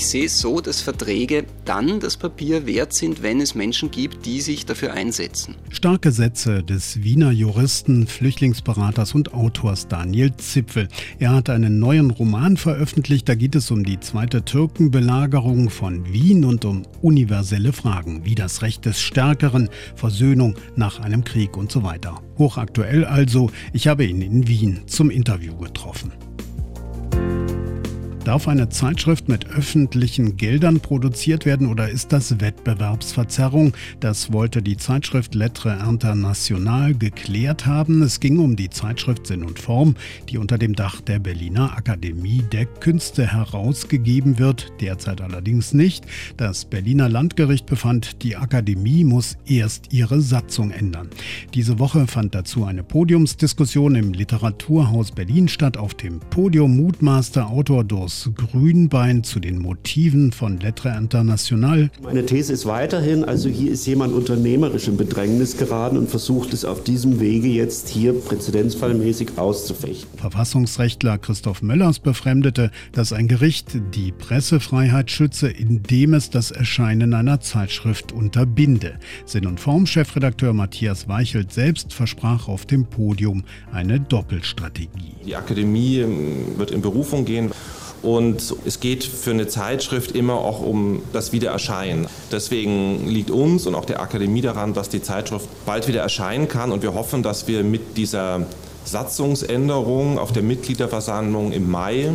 Ich sehe es so, dass Verträge dann das Papier wert sind, wenn es Menschen gibt, die sich dafür einsetzen. Starke Sätze des Wiener Juristen, Flüchtlingsberaters und Autors Daniel Zipfel. Er hat einen neuen Roman veröffentlicht, da geht es um die zweite Türkenbelagerung von Wien und um universelle Fragen wie das Recht des Stärkeren, Versöhnung nach einem Krieg und so weiter. Hochaktuell also, ich habe ihn in Wien zum Interview getroffen. Darf eine Zeitschrift mit öffentlichen Geldern produziert werden oder ist das Wettbewerbsverzerrung? Das wollte die Zeitschrift Lettre International geklärt haben. Es ging um die Zeitschrift Sinn und Form, die unter dem Dach der Berliner Akademie der Künste herausgegeben wird, derzeit allerdings nicht. Das Berliner Landgericht befand, die Akademie muss erst ihre Satzung ändern. Diese Woche fand dazu eine Podiumsdiskussion im Literaturhaus Berlin statt. Auf dem Podium mutmaßte Autor Durs aus Grünbein zu den Motiven von Lettre International. Meine These ist weiterhin, also hier ist jemand unternehmerisch in Bedrängnis geraten und versucht es auf diesem Wege jetzt hier präzedenzfallmäßig auszufechten. Verfassungsrechtler Christoph Möllers befremdete, dass ein Gericht die Pressefreiheit schütze, indem es das Erscheinen einer Zeitschrift unterbinde. Sinn- und Formchefredakteur Matthias Weichelt selbst versprach auf dem Podium eine Doppelstrategie. Die Akademie ähm, wird in Berufung gehen. Und es geht für eine Zeitschrift immer auch um das Wiedererscheinen. Deswegen liegt uns und auch der Akademie daran, dass die Zeitschrift bald wieder erscheinen kann. Und wir hoffen, dass wir mit dieser Satzungsänderung auf der Mitgliederversammlung im Mai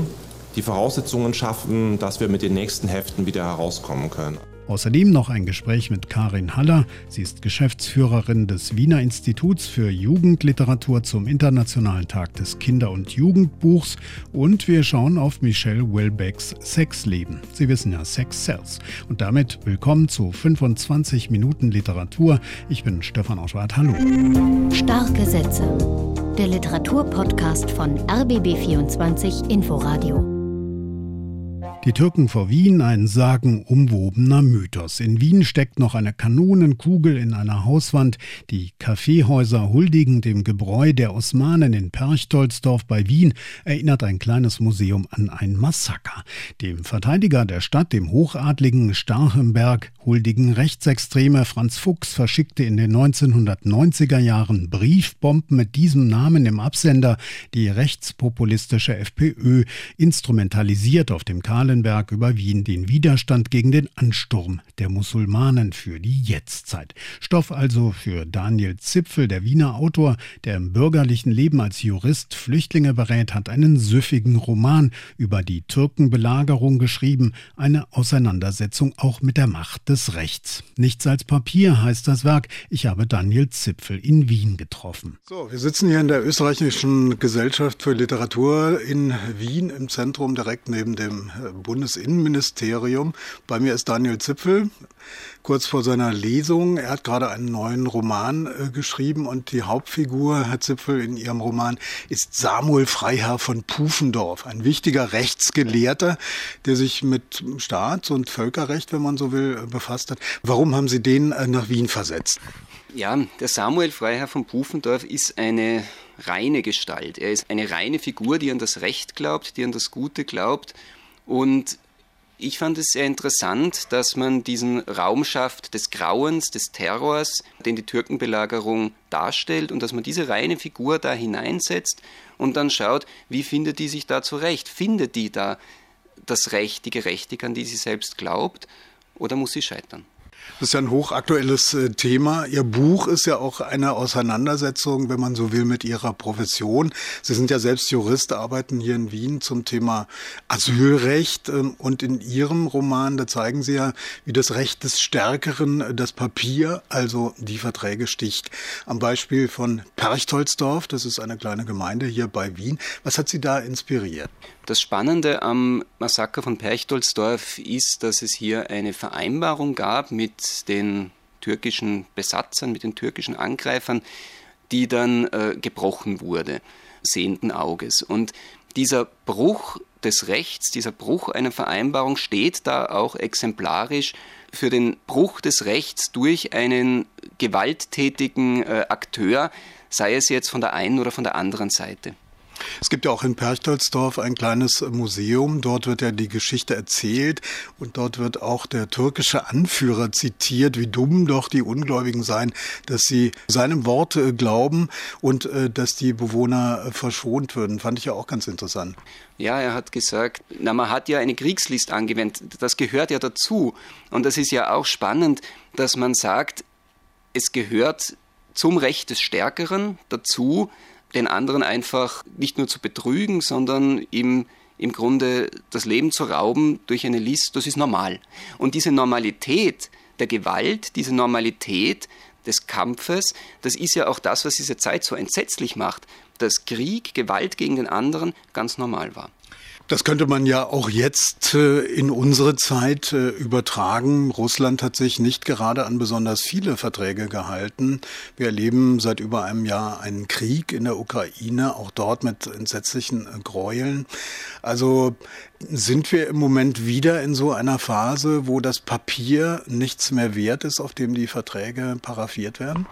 die Voraussetzungen schaffen, dass wir mit den nächsten Heften wieder herauskommen können. Außerdem noch ein Gespräch mit Karin Haller. Sie ist Geschäftsführerin des Wiener Instituts für Jugendliteratur zum Internationalen Tag des Kinder- und Jugendbuchs. Und wir schauen auf Michelle Welbecks Sexleben. Sie wissen ja, Sex Sells. Und damit willkommen zu 25 Minuten Literatur. Ich bin Stefan Auschwart. Hallo. Starke Sätze. Der Literaturpodcast von RBB24 Inforadio. Die Türken vor Wien, ein sagenumwobener Mythos. In Wien steckt noch eine Kanonenkugel in einer Hauswand. Die Kaffeehäuser huldigen dem Gebräu der Osmanen in Perchtoldsdorf bei Wien, erinnert ein kleines Museum an ein Massaker. Dem Verteidiger der Stadt, dem hochadligen Starhemberg, huldigen Rechtsextreme Franz Fuchs verschickte in den 1990er Jahren Briefbomben mit diesem Namen im Absender. Die rechtspopulistische FPÖ instrumentalisiert auf dem kahlen Schellenberg über Wien den Widerstand gegen den Ansturm der Musulmanen für die Jetztzeit. Stoff also für Daniel Zipfel, der Wiener Autor, der im bürgerlichen Leben als Jurist Flüchtlinge berät, hat einen süffigen Roman über die Türkenbelagerung geschrieben, eine Auseinandersetzung auch mit der Macht des Rechts. Nichts als Papier heißt das Werk. Ich habe Daniel Zipfel in Wien getroffen. So, wir sitzen hier in der österreichischen Gesellschaft für Literatur in Wien im Zentrum direkt neben dem äh, Bundesinnenministerium. Bei mir ist Daniel Zipfel, kurz vor seiner Lesung. Er hat gerade einen neuen Roman äh, geschrieben und die Hauptfigur, Herr Zipfel, in Ihrem Roman ist Samuel Freiherr von Pufendorf, ein wichtiger Rechtsgelehrter, der sich mit Staats- und Völkerrecht, wenn man so will, äh, befasst hat. Warum haben Sie den äh, nach Wien versetzt? Ja, der Samuel Freiherr von Pufendorf ist eine reine Gestalt. Er ist eine reine Figur, die an das Recht glaubt, die an das Gute glaubt und ich fand es sehr interessant, dass man diesen Raum schafft des Grauens, des Terrors, den die Türkenbelagerung darstellt und dass man diese reine Figur da hineinsetzt und dann schaut, wie findet die sich da zurecht? Findet die da das Recht, die Gerechtigkeit, an die sie selbst glaubt, oder muss sie scheitern? Das ist ja ein hochaktuelles äh, Thema. Ihr Buch ist ja auch eine Auseinandersetzung, wenn man so will, mit Ihrer Profession. Sie sind ja selbst Jurist, arbeiten hier in Wien zum Thema Asylrecht. Ähm, und in Ihrem Roman, da zeigen Sie ja, wie das Recht des Stärkeren äh, das Papier, also die Verträge sticht. Am Beispiel von Perchtoldsdorf, das ist eine kleine Gemeinde hier bei Wien. Was hat Sie da inspiriert? Das Spannende am Massaker von Perchtoldsdorf ist, dass es hier eine Vereinbarung gab mit den türkischen Besatzern, mit den türkischen Angreifern, die dann äh, gebrochen wurde, sehenden Auges. Und dieser Bruch des Rechts, dieser Bruch einer Vereinbarung steht da auch exemplarisch für den Bruch des Rechts durch einen gewalttätigen äh, Akteur, sei es jetzt von der einen oder von der anderen Seite. Es gibt ja auch in Perchtoldsdorf ein kleines Museum. Dort wird ja die Geschichte erzählt und dort wird auch der türkische Anführer zitiert, wie dumm doch die Ungläubigen seien, dass sie seinem Wort äh, glauben und äh, dass die Bewohner äh, verschont würden. Fand ich ja auch ganz interessant. Ja, er hat gesagt, na, man hat ja eine Kriegslist angewendet. Das gehört ja dazu. Und das ist ja auch spannend, dass man sagt, es gehört zum Recht des Stärkeren dazu, den anderen einfach nicht nur zu betrügen, sondern ihm im Grunde das Leben zu rauben durch eine List, das ist normal. Und diese Normalität der Gewalt, diese Normalität des Kampfes, das ist ja auch das, was diese Zeit so entsetzlich macht, dass Krieg, Gewalt gegen den anderen ganz normal war. Das könnte man ja auch jetzt äh, in unsere Zeit äh, übertragen. Russland hat sich nicht gerade an besonders viele Verträge gehalten. Wir erleben seit über einem Jahr einen Krieg in der Ukraine, auch dort mit entsetzlichen äh, Gräueln. Also sind wir im Moment wieder in so einer Phase, wo das Papier nichts mehr wert ist, auf dem die Verträge paraffiert werden?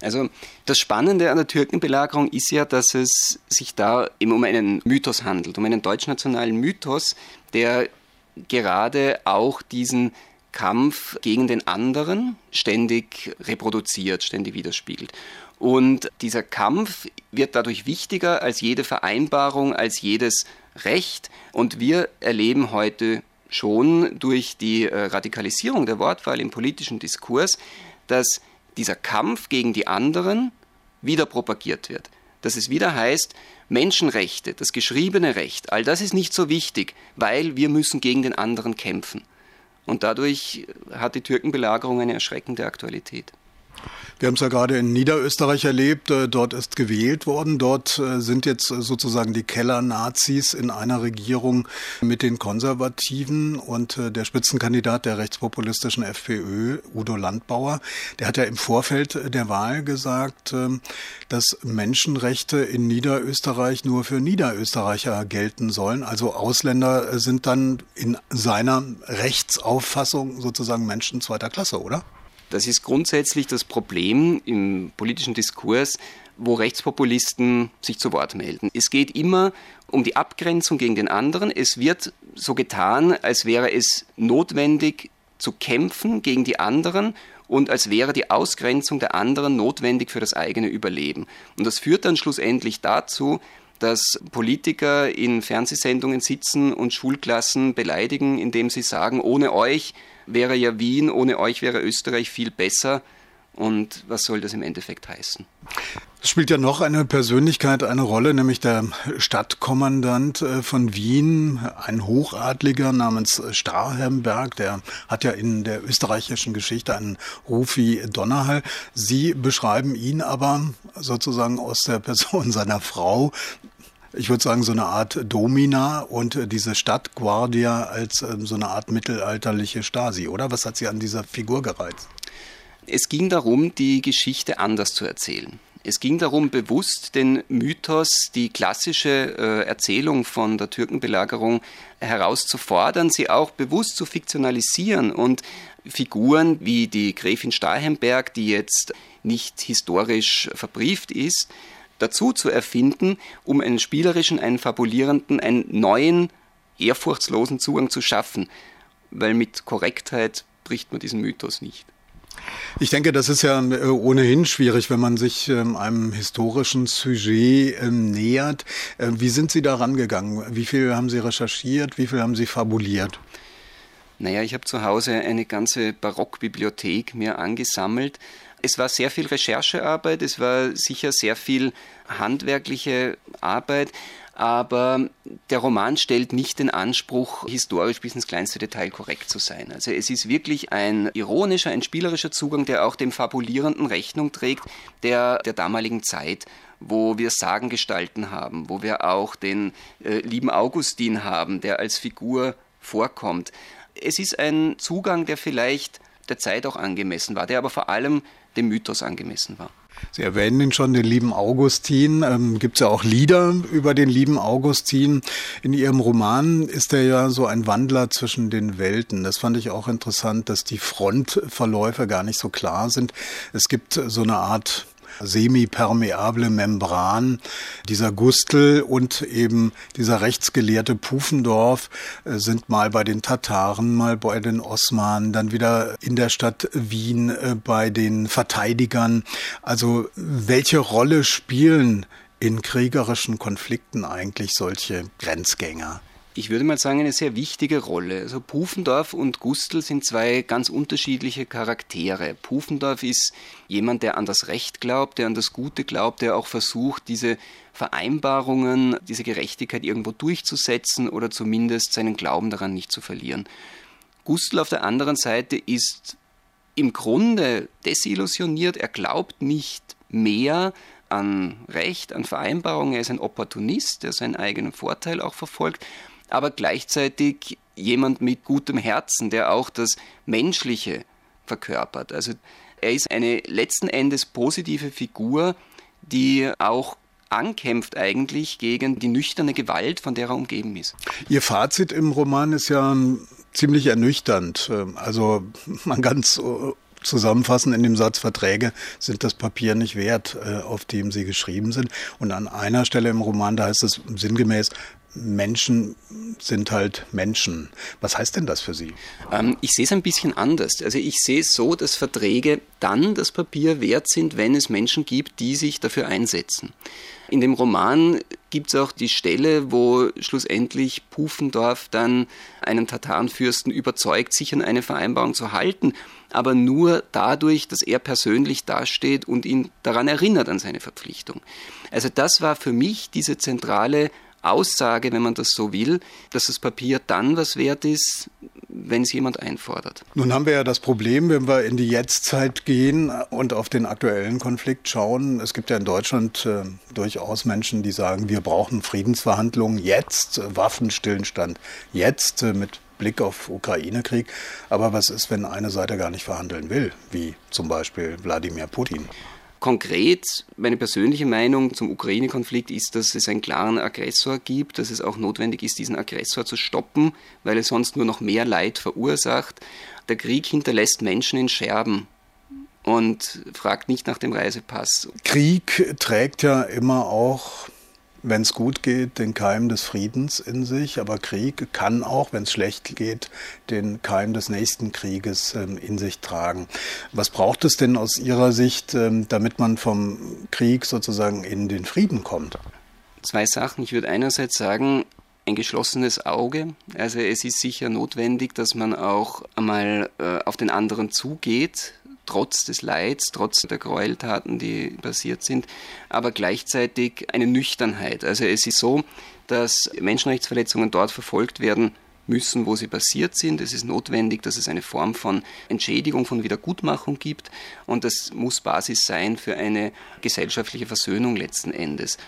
Also das Spannende an der Türkenbelagerung ist ja, dass es sich da eben um einen Mythos handelt, um einen deutschnationalen Mythos, der gerade auch diesen Kampf gegen den anderen ständig reproduziert, ständig widerspiegelt. Und dieser Kampf wird dadurch wichtiger als jede Vereinbarung, als jedes Recht. Und wir erleben heute schon durch die äh, Radikalisierung der Wortwahl im politischen Diskurs, dass dieser Kampf gegen die anderen wieder propagiert wird. Dass es wieder heißt, Menschenrechte, das geschriebene Recht, all das ist nicht so wichtig, weil wir müssen gegen den anderen kämpfen. Und dadurch hat die Türkenbelagerung eine erschreckende Aktualität. Wir haben es ja gerade in Niederösterreich erlebt. Äh, dort ist gewählt worden. Dort äh, sind jetzt äh, sozusagen die Keller-Nazis in einer Regierung mit den Konservativen und der Spitzenkandidat der rechtspopulistischen FPÖ, Udo Landbauer, der hat ja im Vorfeld der Wahl gesagt, ähm, dass Menschenrechte in Niederösterreich nur für Niederösterreicher gelten sollen. Also Ausländer sind dann in seiner Rechtsauffassung sozusagen Menschen zweiter Klasse, oder? Das ist grundsätzlich das Problem im politischen Diskurs, wo Rechtspopulisten sich zu Wort melden. Es geht immer um die Abgrenzung gegen den anderen. Es wird so getan, als wäre es notwendig zu kämpfen gegen die anderen und als wäre die Ausgrenzung der anderen notwendig für das eigene Überleben. Und das führt dann schlussendlich dazu, dass Politiker in Fernsehsendungen sitzen und Schulklassen beleidigen, indem sie sagen, ohne euch wäre ja Wien, ohne euch wäre Österreich viel besser. Und was soll das im Endeffekt heißen? Es spielt ja noch eine Persönlichkeit eine Rolle, nämlich der Stadtkommandant äh, von Wien, ein Hochadliger namens Starhemberg, der hat ja in der österreichischen Geschichte einen Ruf wie Donnerhall. Sie beschreiben ihn aber sozusagen aus der Person seiner Frau ich würde sagen, so eine Art Domina und diese Stadt Guardia als ähm, so eine Art mittelalterliche Stasi, oder? Was hat sie an dieser Figur gereizt? Es ging darum, die Geschichte anders zu erzählen. Es ging darum, bewusst den Mythos, die klassische äh, Erzählung von der Türkenbelagerung herauszufordern, sie auch bewusst zu fiktionalisieren und Figuren wie die Gräfin Stahenberg, die jetzt nicht historisch verbrieft ist, dazu zu erfinden, um einen spielerischen, einen fabulierenden, einen neuen, ehrfurchtslosen Zugang zu schaffen. Weil mit Korrektheit bricht man diesen Mythos nicht. Ich denke, das ist ja äh, ohnehin schwierig, wenn man sich ähm, einem historischen Sujet ähm, nähert. Äh, wie sind Sie da rangegangen? Wie viel haben Sie recherchiert? Wie viel haben Sie fabuliert? Naja, ich habe zu Hause eine ganze Barockbibliothek mir angesammelt es war sehr viel Recherchearbeit, es war sicher sehr viel handwerkliche Arbeit, aber der Roman stellt nicht den Anspruch, historisch bis ins kleinste Detail korrekt zu sein. Also es ist wirklich ein ironischer, ein spielerischer Zugang, der auch dem Fabulierenden Rechnung trägt, der der damaligen Zeit wo wir Sagengestalten haben, wo wir auch den äh, lieben Augustin haben, der als Figur vorkommt. Es ist ein Zugang, der vielleicht der Zeit auch angemessen war, der aber vor allem dem Mythos angemessen war. Sie erwähnen ihn schon, den lieben Augustin. Ähm, Gibt es ja auch Lieder über den lieben Augustin. In Ihrem Roman ist er ja so ein Wandler zwischen den Welten. Das fand ich auch interessant, dass die Frontverläufe gar nicht so klar sind. Es gibt so eine Art semipermeable Membran. Dieser Gustl und eben dieser rechtsgelehrte Pufendorf äh, sind mal bei den Tataren, mal bei den Osmanen, dann wieder in der Stadt Wien äh, bei den Verteidigern. Also welche Rolle spielen in kriegerischen Konflikten eigentlich solche Grenzgänger? Ich würde mal sagen, eine sehr wichtige Rolle. Also Pufendorf und Gustl sind zwei ganz unterschiedliche Charaktere. Pufendorf ist jemand, der an das Recht glaubt, der an das Gute glaubt, der auch versucht, diese Vereinbarungen, diese Gerechtigkeit irgendwo durchzusetzen oder zumindest seinen Glauben daran nicht zu verlieren. Gustl auf der anderen Seite ist im Grunde desillusioniert, er glaubt nicht mehr an Recht, an Vereinbarungen, er ist ein Opportunist, der seinen eigenen Vorteil auch verfolgt aber gleichzeitig jemand mit gutem Herzen, der auch das Menschliche verkörpert. Also er ist eine letzten Endes positive Figur, die auch ankämpft eigentlich gegen die nüchterne Gewalt, von der er umgeben ist. Ihr Fazit im Roman ist ja ziemlich ernüchternd. Also man kann es zusammenfassen in dem Satz, Verträge sind das Papier nicht wert, äh, auf dem sie geschrieben sind. Und an einer Stelle im Roman, da heißt es sinngemäß, Menschen sind halt Menschen. Was heißt denn das für Sie? Ähm, ich sehe es ein bisschen anders. Also ich sehe es so, dass Verträge dann das Papier wert sind, wenn es Menschen gibt, die sich dafür einsetzen. In dem Roman gibt es auch die Stelle, wo schlussendlich Pufendorf dann einen Tatarenfürsten überzeugt, sich an eine Vereinbarung zu halten, aber nur dadurch, dass er persönlich dasteht und ihn daran erinnert an seine Verpflichtung. Also das war für mich diese zentrale Aussage, wenn man das so will, dass das Papier dann was wert ist, wenn es jemand einfordert. Nun haben wir ja das Problem, wenn wir in die Jetztzeit gehen und auf den aktuellen Konflikt schauen. Es gibt ja in Deutschland äh, durchaus Menschen, die sagen, wir brauchen Friedensverhandlungen jetzt, äh, Waffenstillstand jetzt äh, mit Blick auf Ukraine-Krieg. Aber was ist, wenn eine Seite gar nicht verhandeln will, wie zum Beispiel Wladimir Putin? Konkret, meine persönliche Meinung zum Ukraine-Konflikt ist, dass es einen klaren Aggressor gibt, dass es auch notwendig ist, diesen Aggressor zu stoppen, weil er sonst nur noch mehr Leid verursacht. Der Krieg hinterlässt Menschen in Scherben und fragt nicht nach dem Reisepass. Krieg trägt ja immer auch wenn es gut geht, den Keim des Friedens in sich, aber Krieg kann auch, wenn es schlecht geht, den Keim des nächsten Krieges ähm, in sich tragen. Was braucht es denn aus Ihrer Sicht, ähm, damit man vom Krieg sozusagen in den Frieden kommt? Zwei Sachen. Ich würde einerseits sagen, ein geschlossenes Auge. Also es ist sicher notwendig, dass man auch einmal äh, auf den anderen zugeht, trotz des Leids, trotz der Gräueltaten, die passiert sind, aber gleichzeitig eine Nüchternheit. Also es ist so, dass Menschenrechtsverletzungen dort verfolgt werden müssen, wo sie passiert sind. Es ist notwendig, dass es eine Form von Entschädigung, von Wiedergutmachung gibt und das muss Basis sein für eine gesellschaftliche Versöhnung letzten Endes.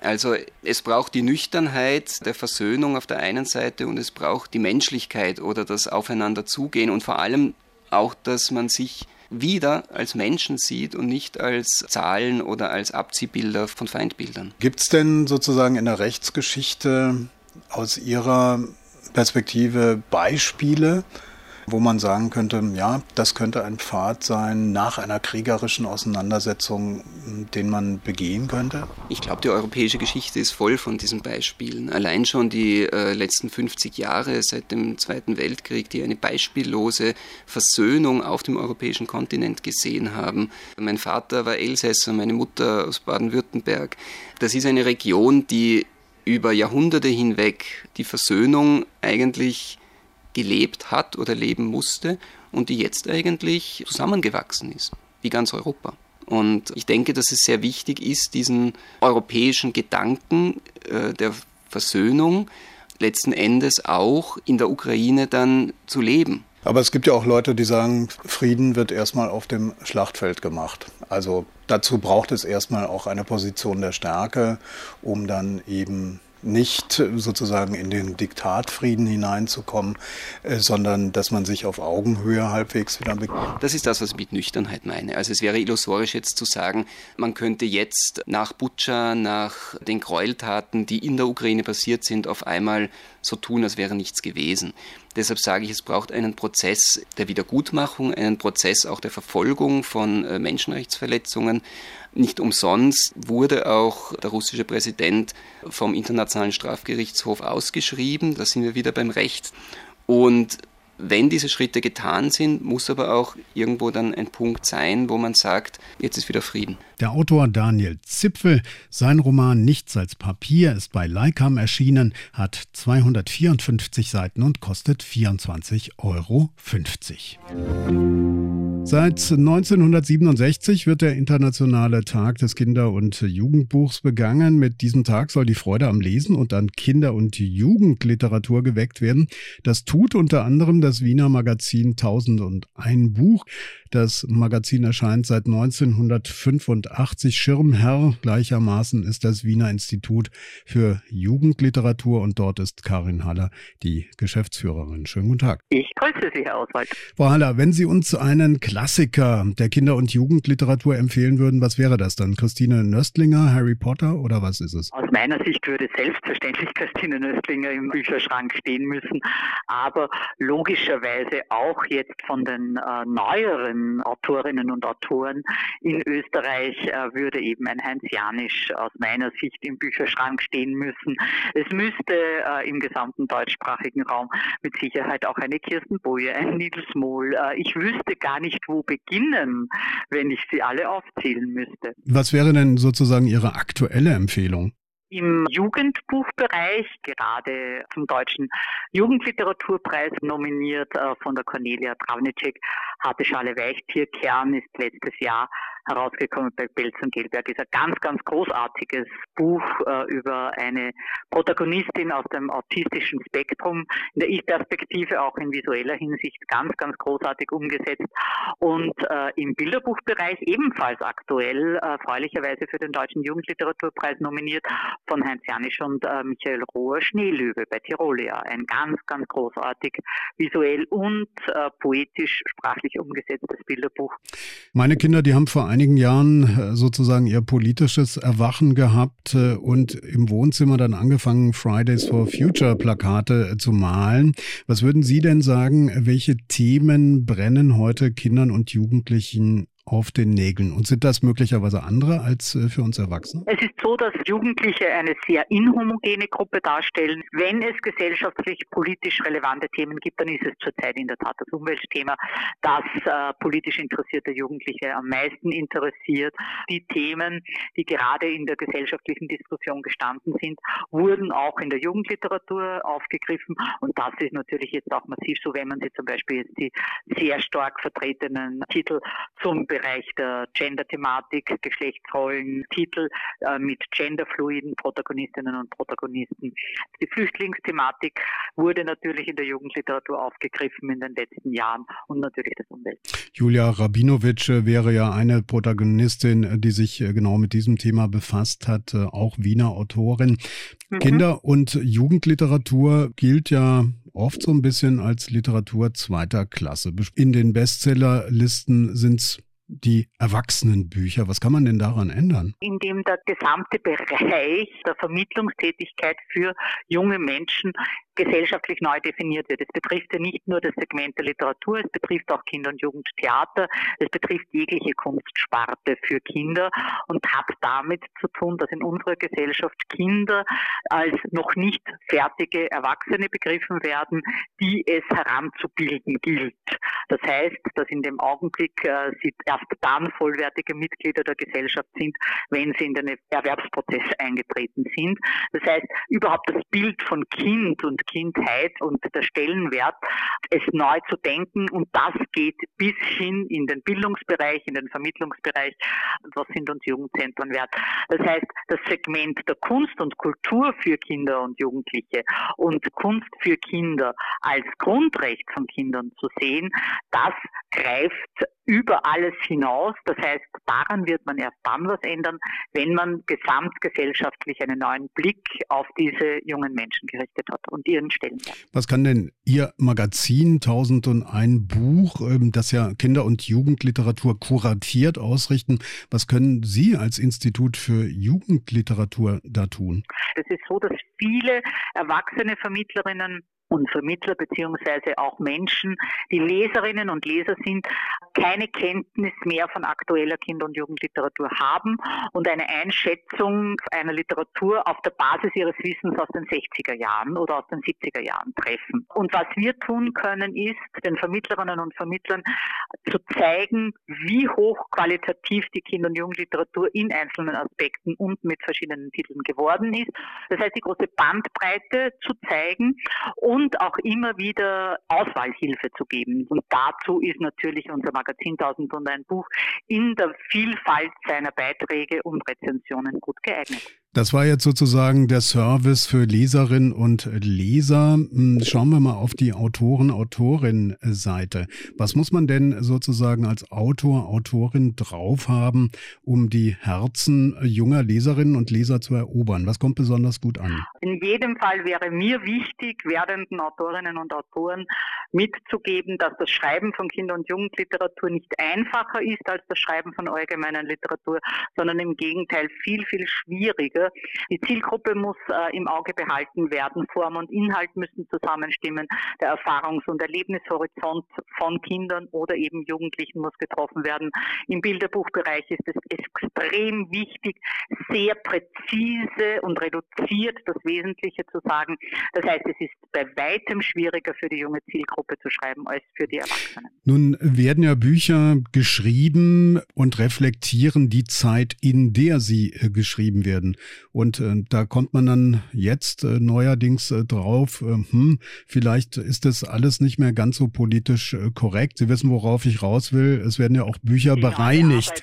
Also es braucht die Nüchternheit der Versöhnung auf der einen Seite und es braucht die Menschlichkeit oder das Aufeinanderzugehen und vor allem auch, dass man sich wieder als Menschen sieht und nicht als Zahlen oder als Abziehbilder von Feindbildern. Gibt es denn sozusagen in der Rechtsgeschichte aus Ihrer Perspektive Beispiele, wo man sagen könnte, ja, das könnte ein Pfad sein nach einer kriegerischen Auseinandersetzung, den man begehen könnte? Ich glaube, die europäische Geschichte ist voll von diesen Beispielen. Allein schon die äh, letzten 50 Jahre seit dem Zweiten Weltkrieg, die eine beispiellose Versöhnung auf dem europäischen Kontinent gesehen haben. Mein Vater war Elsässer, meine Mutter aus Baden-Württemberg. Das ist eine Region, die über Jahrhunderte hinweg die Versöhnung eigentlich gelebt hat oder leben musste und die jetzt eigentlich zusammengewachsen ist, wie ganz Europa. Und ich denke, dass es sehr wichtig ist, diesen europäischen Gedanken äh, der Versöhnung letzten Endes auch in der Ukraine dann zu leben. Aber es gibt ja auch Leute, die sagen, Frieden wird erstmal auf dem Schlachtfeld gemacht. Also dazu braucht es erstmal auch eine Position der Stärke, um dann eben nicht sozusagen in den Diktatfrieden hineinzukommen, äh, sondern dass man sich auf Augenhöhe halbwegs wieder beginnt. Das ist das, was ich mit Nüchternheit meine. Also es wäre illusorisch jetzt zu sagen, man könnte jetzt nach Butscha, nach den Gräueltaten, die in der Ukraine passiert sind, auf einmal so tun, als wäre nichts gewesen. Deshalb sage ich, es braucht einen Prozess der Wiedergutmachung, einen Prozess auch der Verfolgung von äh, Menschenrechtsverletzungen, Nicht umsonst wurde auch der russische Präsident vom Internationalen Strafgerichtshof ausgeschrieben. Da sind wir wieder beim Recht. Und wenn diese Schritte getan sind, muss aber auch irgendwo dann ein Punkt sein, wo man sagt, jetzt ist wieder Frieden. Der Autor Daniel Zipfel, sein Roman Nichts als Papier ist bei Leikam erschienen, hat 254 Seiten und kostet 24,50 Euro. Seit 1967 wird der Internationale Tag des Kinder- und Jugendbuchs begangen. Mit diesem Tag soll die Freude am Lesen und an Kinder- und Jugendliteratur geweckt werden. Das tut unter anderem das Wiener Magazin 1001 Buch. Das Magazin erscheint seit 1985. Schirmherr gleichermaßen ist das Wiener Institut für Jugendliteratur und dort ist Karin Haller die Geschäftsführerin. Schönen guten Tag. Ich grüße Sie, Herr Oswald. Frau Haller, wenn Sie uns einen Klassiker der Kinder- und Jugendliteratur empfehlen würden, was wäre das dann? Christine Nöstlinger, Harry Potter oder was ist es? Aus meiner Sicht würde selbstverständlich Christine Nöstlinger im Bücherschrank stehen müssen, aber logischerweise auch jetzt von den äh, neueren Autorinnen und Autoren in Österreich äh, würde eben ein Heinz Janisch aus meiner Sicht im Bücherschrank stehen müssen. Es müsste äh, im gesamten deutschsprachigen Raum mit Sicherheit auch eine Kirsten Boje, ein Nils Mohl. Äh, ich wüsste gar nicht, wo beginnen, wenn ich sie alle aufzählen müsste. Was wäre denn sozusagen Ihre aktuelle Empfehlung? im Jugendbuchbereich, gerade zum Deutschen Jugendliteraturpreis nominiert äh, von der Cornelia Travnicek, Harte Schale Weichtierkern ist letztes Jahr herausgekommen bei Belz und Gelberg. Ist ein ganz, ganz großartiges Buch äh, über eine Protagonistin aus dem autistischen Spektrum, in der Ich-Perspektive auch in visueller Hinsicht ganz, ganz großartig umgesetzt. Und äh, im Bilderbuchbereich ebenfalls aktuell, äh, für den Deutschen Jugendliteraturpreis nominiert, von Heinz Janisch und äh, Michael Rohr, Schneelöwe bei Tirolia. Ein ganz, ganz großartig visuell und äh, poetisch, sprachlich umgesetztes Bilderbuch. Meine Kinder, die haben vor einigen Jahren äh, sozusagen ihr politisches Erwachen gehabt äh, und im Wohnzimmer dann angefangen, Fridays for Future Plakate äh, zu malen. Was würden Sie denn sagen, welche Themen brennen heute Kindern und Jugendlichen auf den Nägeln. Und sind das möglicherweise andere als äh, für uns Erwachsene? Es ist so, dass Jugendliche eine sehr inhomogene Gruppe darstellen. Wenn es gesellschaftlich, politisch relevante Themen gibt, dann ist es zurzeit in der Tat das Umweltthema, das äh, politisch interessierte Jugendliche am meisten interessiert. Die Themen, die gerade in der gesellschaftlichen Diskussion gestanden sind, wurden auch in der Jugendliteratur aufgegriffen. Und das ist natürlich jetzt auch massiv so, wenn man sich zum Beispiel jetzt die sehr stark vertretenen Titel zum Bereich der Gender-Thematik, Geschlechtsrollen, Titel äh, mit genderfluiden Protagonistinnen und Protagonisten. Die Flüchtlingsthematik wurde natürlich in der Jugendliteratur aufgegriffen in den letzten Jahren und natürlich das Umwelt. Julia Rabinowitsch wäre ja eine Protagonistin, die sich äh, genau mit diesem Thema befasst hat, äh, auch Wiener Autorin. Mhm. Kinder- und Jugendliteratur gilt ja oft so ein bisschen als Literatur zweiter Klasse. In den Bestsellerlisten sind es die Erwachsenenbücher. Was kann man denn daran ändern? Indem der gesamte Bereich der Vermittlungstätigkeit für junge Menschen gesellschaftlich neu definiert wird. Es betrifft ja nicht nur das Segment der Literatur, es betrifft auch Kinder- und Jugendtheater, es betrifft jegliche Kunstsparte für Kinder und hat damit zu tun, dass in unserer Gesellschaft Kinder als noch nicht fertige Erwachsene begriffen werden, die es heranzubilden gilt. Das heißt, dass in dem Augenblick äh, sie erst dann vollwertige Mitglieder der Gesellschaft sind, wenn sie in den Erwerbsprozess eingetreten sind. Das heißt, überhaupt das Bild von Kind und Kindheit und der Stellenwert, es neu zu denken. Und das geht bis hin in den Bildungsbereich, in den Vermittlungsbereich. Was sind uns Jugendzentren wert? Das heißt, das Segment der Kunst und Kultur für Kinder und Jugendliche und Kunst für Kinder als Grundrecht von Kindern zu sehen, das greift über alles hinaus. Das heißt, daran wird man erst dann was ändern, wenn man gesamtgesellschaftlich einen neuen Blick auf diese jungen Menschen gerichtet hat und ihren Stellenwert. Was kann denn Ihr Magazin 1001 Buch, ähm, das ja Kinder- und Jugendliteratur kuratiert, ausrichten? Was können Sie als Institut für Jugendliteratur da tun? Es ist so, dass viele erwachsene Vermittlerinnen und Vermittler beziehungsweise auch Menschen, die Leserinnen und Leser sind, keine Kenntnis mehr von aktueller Kinder- und Jugendliteratur haben und eine Einschätzung einer Literatur auf der Basis ihres Wissens aus den 60er Jahren oder aus den 70er Jahren treffen. Und was wir tun können, ist, den Vermittlerinnen und Vermittlern zu zeigen, wie hochqualitativ die Kinder- und Jugendliteratur in einzelnen Aspekten und mit verschiedenen Titeln geworden ist. Das heißt, die große Bandbreite zu zeigen und auch immer wieder Auswahlhilfe zu geben. Und dazu ist natürlich unser Magazin 1001 Buch in der Vielfalt seiner Beiträge und Rezensionen gut geeignet. Das war jetzt sozusagen der Service für Leserinnen und Leser. Hm, schauen wir mal auf die Autoren-Autorin-Seite. Was muss man denn sozusagen als Autor, Autorin drauf haben, um die Herzen junger Leserinnen und Leser zu erobern? Was kommt besonders gut an? In jedem Fall wäre mir wichtig, werdenden Autorinnen und Autoren mitzugeben, dass das Schreiben von Kinder- und Jugendliteratur nicht einfacher ist als das Schreiben von allgemeiner Literatur, sondern im Gegenteil viel, viel schwieriger die Zielgruppe muss äh, im Auge behalten werden. Form und Inhalt müssen zusammenstimmen. Der Erfahrungs- und Erlebnishorizont von Kindern oder eben Jugendlichen muss getroffen werden. Im Bilderbuchbereich ist es extrem wichtig, sehr präzise und reduziert das Wesentliche zu sagen. Das heißt, es ist bei weitem schwieriger für die junge Zielgruppe zu schreiben als für die Erwachsenen. Nun werden ja Bücher geschrieben und reflektieren die Zeit, in der sie äh, geschrieben werden. Und äh, da kommt man dann jetzt äh, neuerdings äh, drauf, äh, hm, vielleicht ist das alles nicht mehr ganz so politisch äh, korrekt. Sie wissen, worauf ich raus will. Es werden ja auch Bücher genau, bereinigt.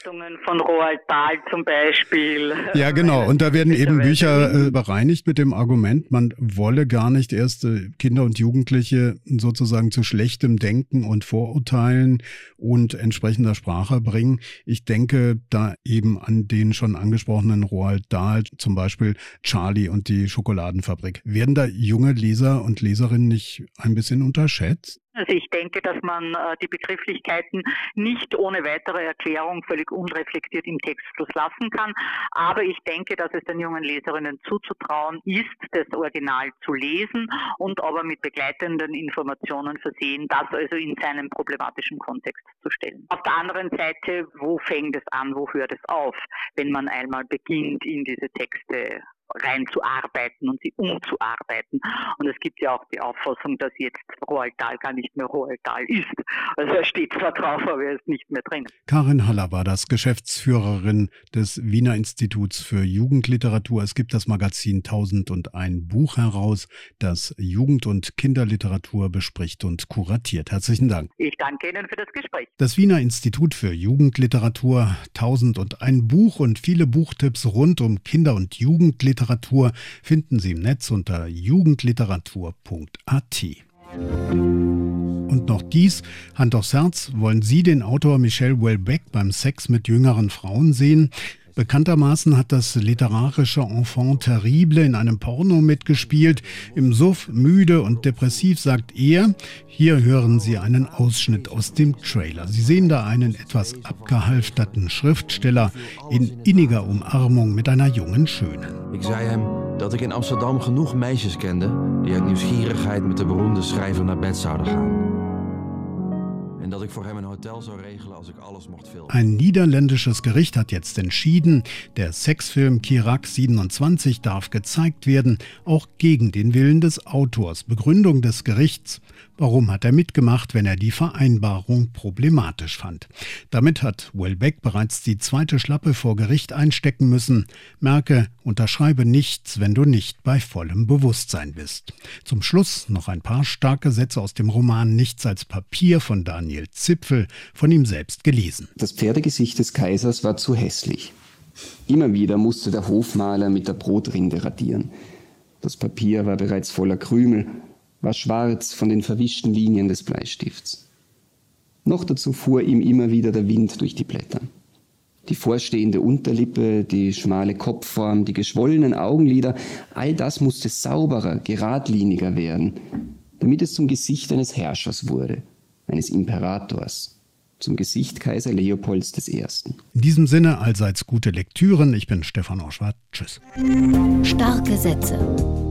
Von Roald Dahl zum Beispiel. Ja, genau. Und da werden eben Bücher äh, bereinigt mit dem Argument, man wolle gar nicht erst äh, Kinder und Jugendliche sozusagen zu schlechtem Denken und Vorurteilen und entsprechender Sprache bringen. Ich denke da eben an den schon angesprochenen Roald Dahl zum Beispiel Charlie und die Schokoladenfabrik. Werden da junge Leser und Leserinnen nicht ein bisschen unterschätzt? Also ich denke, dass man äh, die Begrifflichkeiten nicht ohne weitere Erklärung völlig unreflektiert im Textfluss lassen kann. Aber ich denke, dass es den jungen Leserinnen zuzutrauen ist, das Original zu lesen und aber mit begleitenden Informationen versehen, das also in seinen problematischen Kontext zu stellen. Auf der anderen Seite, wo fängt es an, wo hört es auf, wenn man einmal beginnt, in diese Texte reinzuarbeiten und sie umzuarbeiten. Und es gibt ja auch die Auffassung, dass jetzt Roald Dahl gar nicht mehr Roald Dahl ist. Also er steht zwar drauf, aber er ist nicht mehr drin. Karin Haller war das, Geschäftsführerin des Wiener Instituts für Jugendliteratur. Es gibt das Magazin 1001 Buch heraus, das Jugend- und Kinderliteratur bespricht und kuratiert. Herzlichen Dank. Ich danke Ihnen für das Gespräch. Das Wiener Institut für Jugendliteratur 1001 Buch und viele Buchtipps rund um Kinder- und Jugendliteratur Jugendliteratur finden Sie im Netz unter jugendliteratur.at. Und noch dies, Hand aufs Herz, wollen Sie den Autor Michel Houellebecq beim Sex mit jüngeren Frauen sehen? Bekanntermaßen hat das literarische Enfant terrible in einem Porno mitgespielt. Im Suff, müde und depressiv, sagt er. Hier hören Sie einen Ausschnitt aus dem Trailer. Sie sehen da einen etwas abgehalfterten Schriftsteller in inniger Umarmung mit einer jungen Schönen. Ich zei hem dat ik in Amsterdam genoeg meisjes kende die uit nieuwsgierigheid met de beroemde schrijver naar bed zouden gaan. Ein niederländisches Gericht hat jetzt entschieden, der Sexfilm Kirak 27 darf gezeigt werden, auch gegen den Willen des Autors. Begründung des Gerichts. Warum hat er mitgemacht, wenn er die Vereinbarung problematisch fand? Damit hat Welbeck bereits die zweite Schlappe vor Gericht einstecken müssen. Merke, unterschreibe nichts, wenn du nicht bei vollem Bewusstsein bist. Zum Schluss noch ein paar starke Sätze aus dem Roman Nichts als Papier von Daniel Zipfel, von ihm selbst gelesen. Das Pferdegesicht des Kaisers war zu hässlich. Immer wieder musste der Hofmaler mit der Brotrinde radieren. Das Papier war bereits voller Krümel war schwarz von den verwischten Linien des Bleistifts. Noch dazu fuhr ihm immer wieder der Wind durch die Blätter. Die vorstehende Unterlippe, die schmale Kopfform, die geschwollenen Augenlider, all das musste sauberer, geradliniger werden, damit es zum Gesicht eines Herrschers wurde, eines Imperators, zum Gesicht Kaiser Leopolds I. In diesem Sinne allseits gute Lektüren. Ich bin Stefan Orschwart. Tschüss. Starke Sätze